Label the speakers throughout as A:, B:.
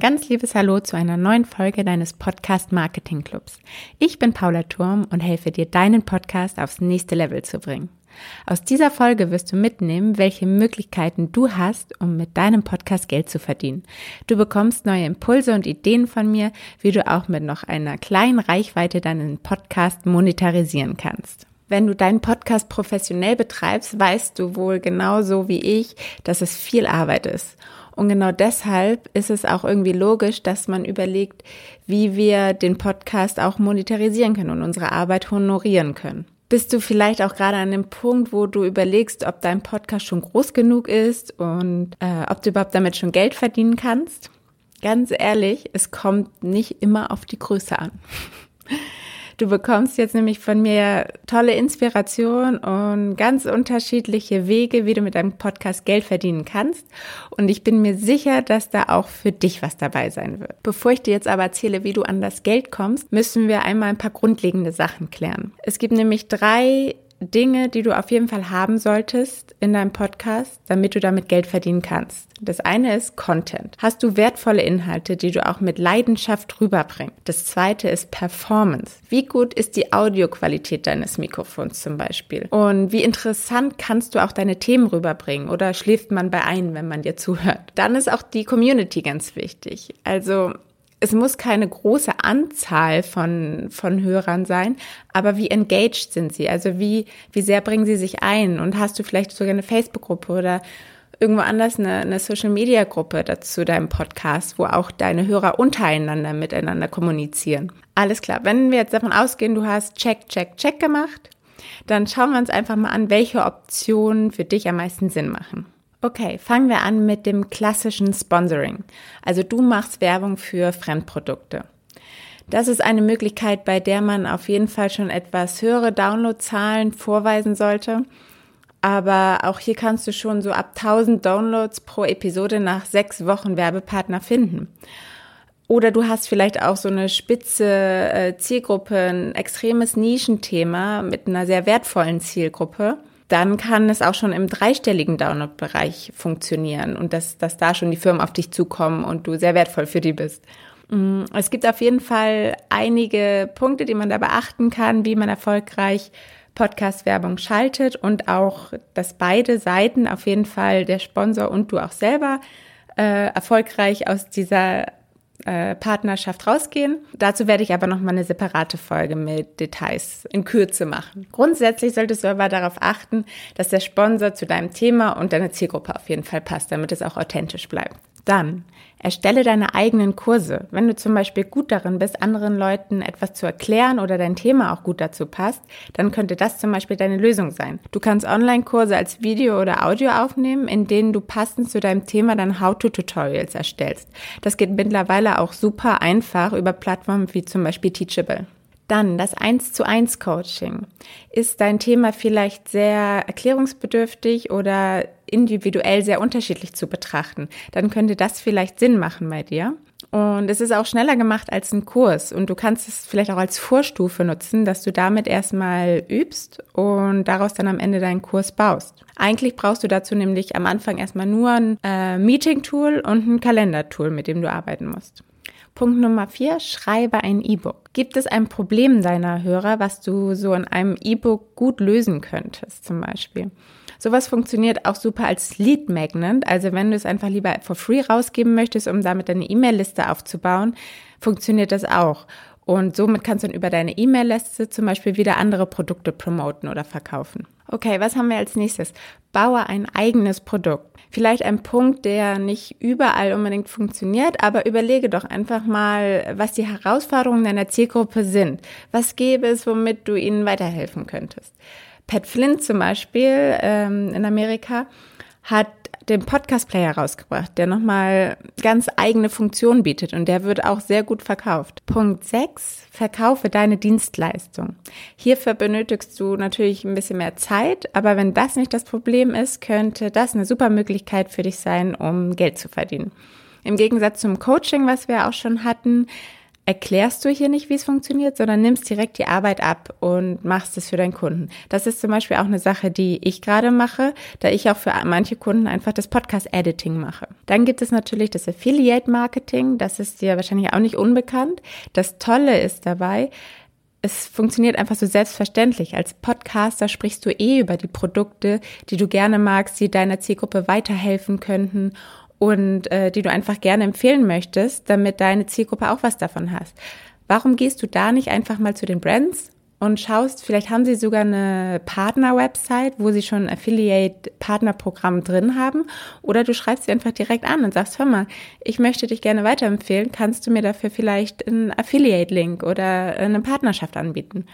A: ganz liebes Hallo zu einer neuen Folge deines Podcast Marketing Clubs. Ich bin Paula Turm und helfe dir, deinen Podcast aufs nächste Level zu bringen. Aus dieser Folge wirst du mitnehmen, welche Möglichkeiten du hast, um mit deinem Podcast Geld zu verdienen. Du bekommst neue Impulse und Ideen von mir, wie du auch mit noch einer kleinen Reichweite deinen Podcast monetarisieren kannst. Wenn du deinen Podcast professionell betreibst, weißt du wohl genauso wie ich, dass es viel Arbeit ist. Und genau deshalb ist es auch irgendwie logisch, dass man überlegt, wie wir den Podcast auch monetarisieren können und unsere Arbeit honorieren können. Bist du vielleicht auch gerade an dem Punkt, wo du überlegst, ob dein Podcast schon groß genug ist und äh, ob du überhaupt damit schon Geld verdienen kannst? Ganz ehrlich, es kommt nicht immer auf die Größe an. Du bekommst jetzt nämlich von mir tolle Inspiration und ganz unterschiedliche Wege, wie du mit deinem Podcast Geld verdienen kannst. Und ich bin mir sicher, dass da auch für dich was dabei sein wird. Bevor ich dir jetzt aber erzähle, wie du an das Geld kommst, müssen wir einmal ein paar grundlegende Sachen klären. Es gibt nämlich drei Dinge, die du auf jeden Fall haben solltest in deinem Podcast, damit du damit Geld verdienen kannst. Das eine ist Content. Hast du wertvolle Inhalte, die du auch mit Leidenschaft rüberbringst? Das zweite ist Performance. Wie gut ist die Audioqualität deines Mikrofons zum Beispiel? Und wie interessant kannst du auch deine Themen rüberbringen? Oder schläft man bei ein, wenn man dir zuhört? Dann ist auch die Community ganz wichtig. Also es muss keine große Anzahl von, von Hörern sein, aber wie engaged sind sie? Also wie, wie sehr bringen sie sich ein? Und hast du vielleicht sogar eine Facebook-Gruppe oder irgendwo anders eine, eine Social-Media-Gruppe dazu deinem Podcast, wo auch deine Hörer untereinander miteinander kommunizieren? Alles klar. Wenn wir jetzt davon ausgehen, du hast Check, Check, Check gemacht, dann schauen wir uns einfach mal an, welche Optionen für dich am meisten Sinn machen. Okay, fangen wir an mit dem klassischen Sponsoring. Also du machst Werbung für Fremdprodukte. Das ist eine Möglichkeit, bei der man auf jeden Fall schon etwas höhere Downloadzahlen vorweisen sollte. Aber auch hier kannst du schon so ab 1000 Downloads pro Episode nach sechs Wochen Werbepartner finden. Oder du hast vielleicht auch so eine spitze äh, Zielgruppe, ein extremes Nischenthema mit einer sehr wertvollen Zielgruppe dann kann es auch schon im dreistelligen Download-Bereich funktionieren und dass, dass da schon die Firmen auf dich zukommen und du sehr wertvoll für die bist. Mm, es gibt auf jeden Fall einige Punkte, die man da beachten kann, wie man erfolgreich Podcast-Werbung schaltet und auch, dass beide Seiten auf jeden Fall, der Sponsor und du auch selber, äh, erfolgreich aus dieser äh, Partnerschaft rausgehen. Dazu werde ich aber noch mal eine separate Folge mit Details in Kürze machen. Grundsätzlich solltest du aber darauf achten, dass der Sponsor zu deinem Thema und deiner Zielgruppe auf jeden Fall passt, damit es auch authentisch bleibt. Dann erstelle deine eigenen Kurse. Wenn du zum Beispiel gut darin bist, anderen Leuten etwas zu erklären oder dein Thema auch gut dazu passt, dann könnte das zum Beispiel deine Lösung sein. Du kannst Online-Kurse als Video oder Audio aufnehmen, in denen du passend zu deinem Thema dann How-to-Tutorials erstellst. Das geht mittlerweile auch super einfach über Plattformen wie zum Beispiel Teachable. Dann das 1 zu 1 Coaching. Ist dein Thema vielleicht sehr erklärungsbedürftig oder individuell sehr unterschiedlich zu betrachten? Dann könnte das vielleicht Sinn machen bei dir. Und es ist auch schneller gemacht als ein Kurs. Und du kannst es vielleicht auch als Vorstufe nutzen, dass du damit erstmal übst und daraus dann am Ende deinen Kurs baust. Eigentlich brauchst du dazu nämlich am Anfang erstmal nur ein äh, Meeting-Tool und ein Kalender-Tool, mit dem du arbeiten musst. Punkt Nummer vier, schreibe ein E-Book. Gibt es ein Problem deiner Hörer, was du so in einem E-Book gut lösen könntest, zum Beispiel? Sowas funktioniert auch super als Lead Magnet. Also wenn du es einfach lieber for free rausgeben möchtest, um damit deine E-Mail-Liste aufzubauen, funktioniert das auch. Und somit kannst du dann über deine E-Mail-Liste zum Beispiel wieder andere Produkte promoten oder verkaufen. Okay, was haben wir als nächstes? Baue ein eigenes Produkt. Vielleicht ein Punkt, der nicht überall unbedingt funktioniert, aber überlege doch einfach mal, was die Herausforderungen deiner Zielgruppe sind. Was gäbe es, womit du ihnen weiterhelfen könntest? Pat Flynn zum Beispiel ähm, in Amerika hat den Podcast-Player rausgebracht, der nochmal ganz eigene Funktionen bietet und der wird auch sehr gut verkauft. Punkt 6. Verkaufe deine Dienstleistung. Hierfür benötigst du natürlich ein bisschen mehr Zeit, aber wenn das nicht das Problem ist, könnte das eine super Möglichkeit für dich sein, um Geld zu verdienen. Im Gegensatz zum Coaching, was wir auch schon hatten, erklärst du hier nicht, wie es funktioniert, sondern nimmst direkt die Arbeit ab und machst es für deinen Kunden. Das ist zum Beispiel auch eine Sache, die ich gerade mache, da ich auch für manche Kunden einfach das Podcast-Editing mache. Dann gibt es natürlich das Affiliate-Marketing, das ist dir wahrscheinlich auch nicht unbekannt. Das Tolle ist dabei, es funktioniert einfach so selbstverständlich. Als Podcaster sprichst du eh über die Produkte, die du gerne magst, die deiner Zielgruppe weiterhelfen könnten und äh, die du einfach gerne empfehlen möchtest, damit deine Zielgruppe auch was davon hast. Warum gehst du da nicht einfach mal zu den Brands und schaust, vielleicht haben sie sogar eine Partner-Website, wo sie schon ein Affiliate-Partner-Programm drin haben. Oder du schreibst sie einfach direkt an und sagst, hör mal, ich möchte dich gerne weiterempfehlen. Kannst du mir dafür vielleicht einen Affiliate-Link oder eine Partnerschaft anbieten?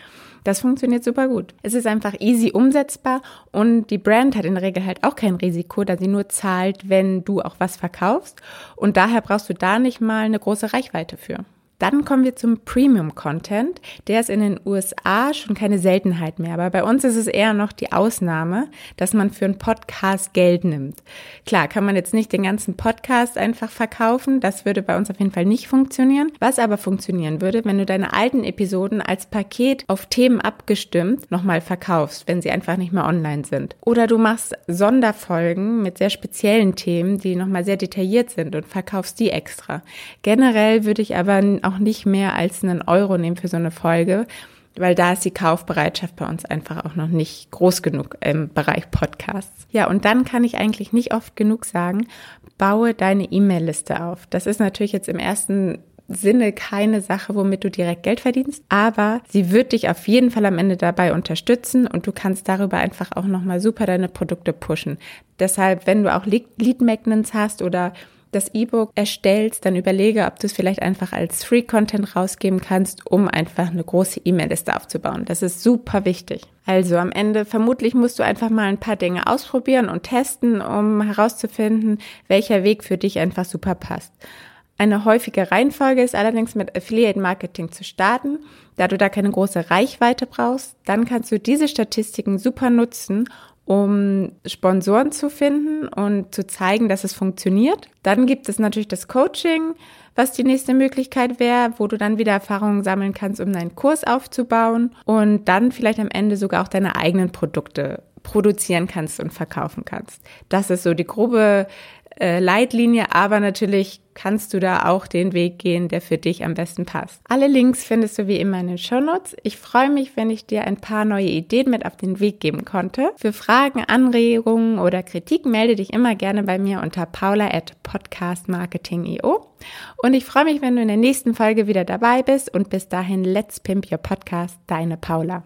A: Das funktioniert super gut. Es ist einfach easy umsetzbar und die Brand hat in der Regel halt auch kein Risiko, da sie nur zahlt, wenn du auch was verkaufst. Und daher brauchst du da nicht mal eine große Reichweite für. Dann kommen wir zum Premium Content. Der ist in den USA schon keine Seltenheit mehr, aber bei uns ist es eher noch die Ausnahme, dass man für einen Podcast Geld nimmt. Klar, kann man jetzt nicht den ganzen Podcast einfach verkaufen, das würde bei uns auf jeden Fall nicht funktionieren. Was aber funktionieren würde, wenn du deine alten Episoden als Paket auf Themen abgestimmt nochmal verkaufst, wenn sie einfach nicht mehr online sind. Oder du machst Sonderfolgen mit sehr speziellen Themen, die nochmal sehr detailliert sind und verkaufst die extra. Generell würde ich aber auch nicht mehr als einen Euro nehmen für so eine Folge, weil da ist die Kaufbereitschaft bei uns einfach auch noch nicht groß genug im Bereich Podcasts. Ja, und dann kann ich eigentlich nicht oft genug sagen, baue deine E-Mail-Liste auf. Das ist natürlich jetzt im ersten Sinne keine Sache, womit du direkt Geld verdienst, aber sie wird dich auf jeden Fall am Ende dabei unterstützen und du kannst darüber einfach auch nochmal super deine Produkte pushen. Deshalb, wenn du auch Lead Magnets hast oder das E-Book erstellst, dann überlege, ob du es vielleicht einfach als Free-Content rausgeben kannst, um einfach eine große E-Mail-Liste aufzubauen. Das ist super wichtig. Also am Ende vermutlich musst du einfach mal ein paar Dinge ausprobieren und testen, um herauszufinden, welcher Weg für dich einfach super passt. Eine häufige Reihenfolge ist allerdings mit Affiliate Marketing zu starten. Da du da keine große Reichweite brauchst, dann kannst du diese Statistiken super nutzen, um Sponsoren zu finden und zu zeigen, dass es funktioniert. Dann gibt es natürlich das Coaching, was die nächste Möglichkeit wäre, wo du dann wieder Erfahrungen sammeln kannst, um deinen Kurs aufzubauen und dann vielleicht am Ende sogar auch deine eigenen Produkte produzieren kannst und verkaufen kannst. Das ist so die grobe äh, Leitlinie, aber natürlich kannst du da auch den Weg gehen, der für dich am besten passt. Alle Links findest du wie immer in den Shownotes. Ich freue mich, wenn ich dir ein paar neue Ideen mit auf den Weg geben konnte. Für Fragen, Anregungen oder Kritik melde dich immer gerne bei mir unter paula at podcastmarketing.io. Und ich freue mich, wenn du in der nächsten Folge wieder dabei bist und bis dahin, let's pimp your podcast, deine Paula.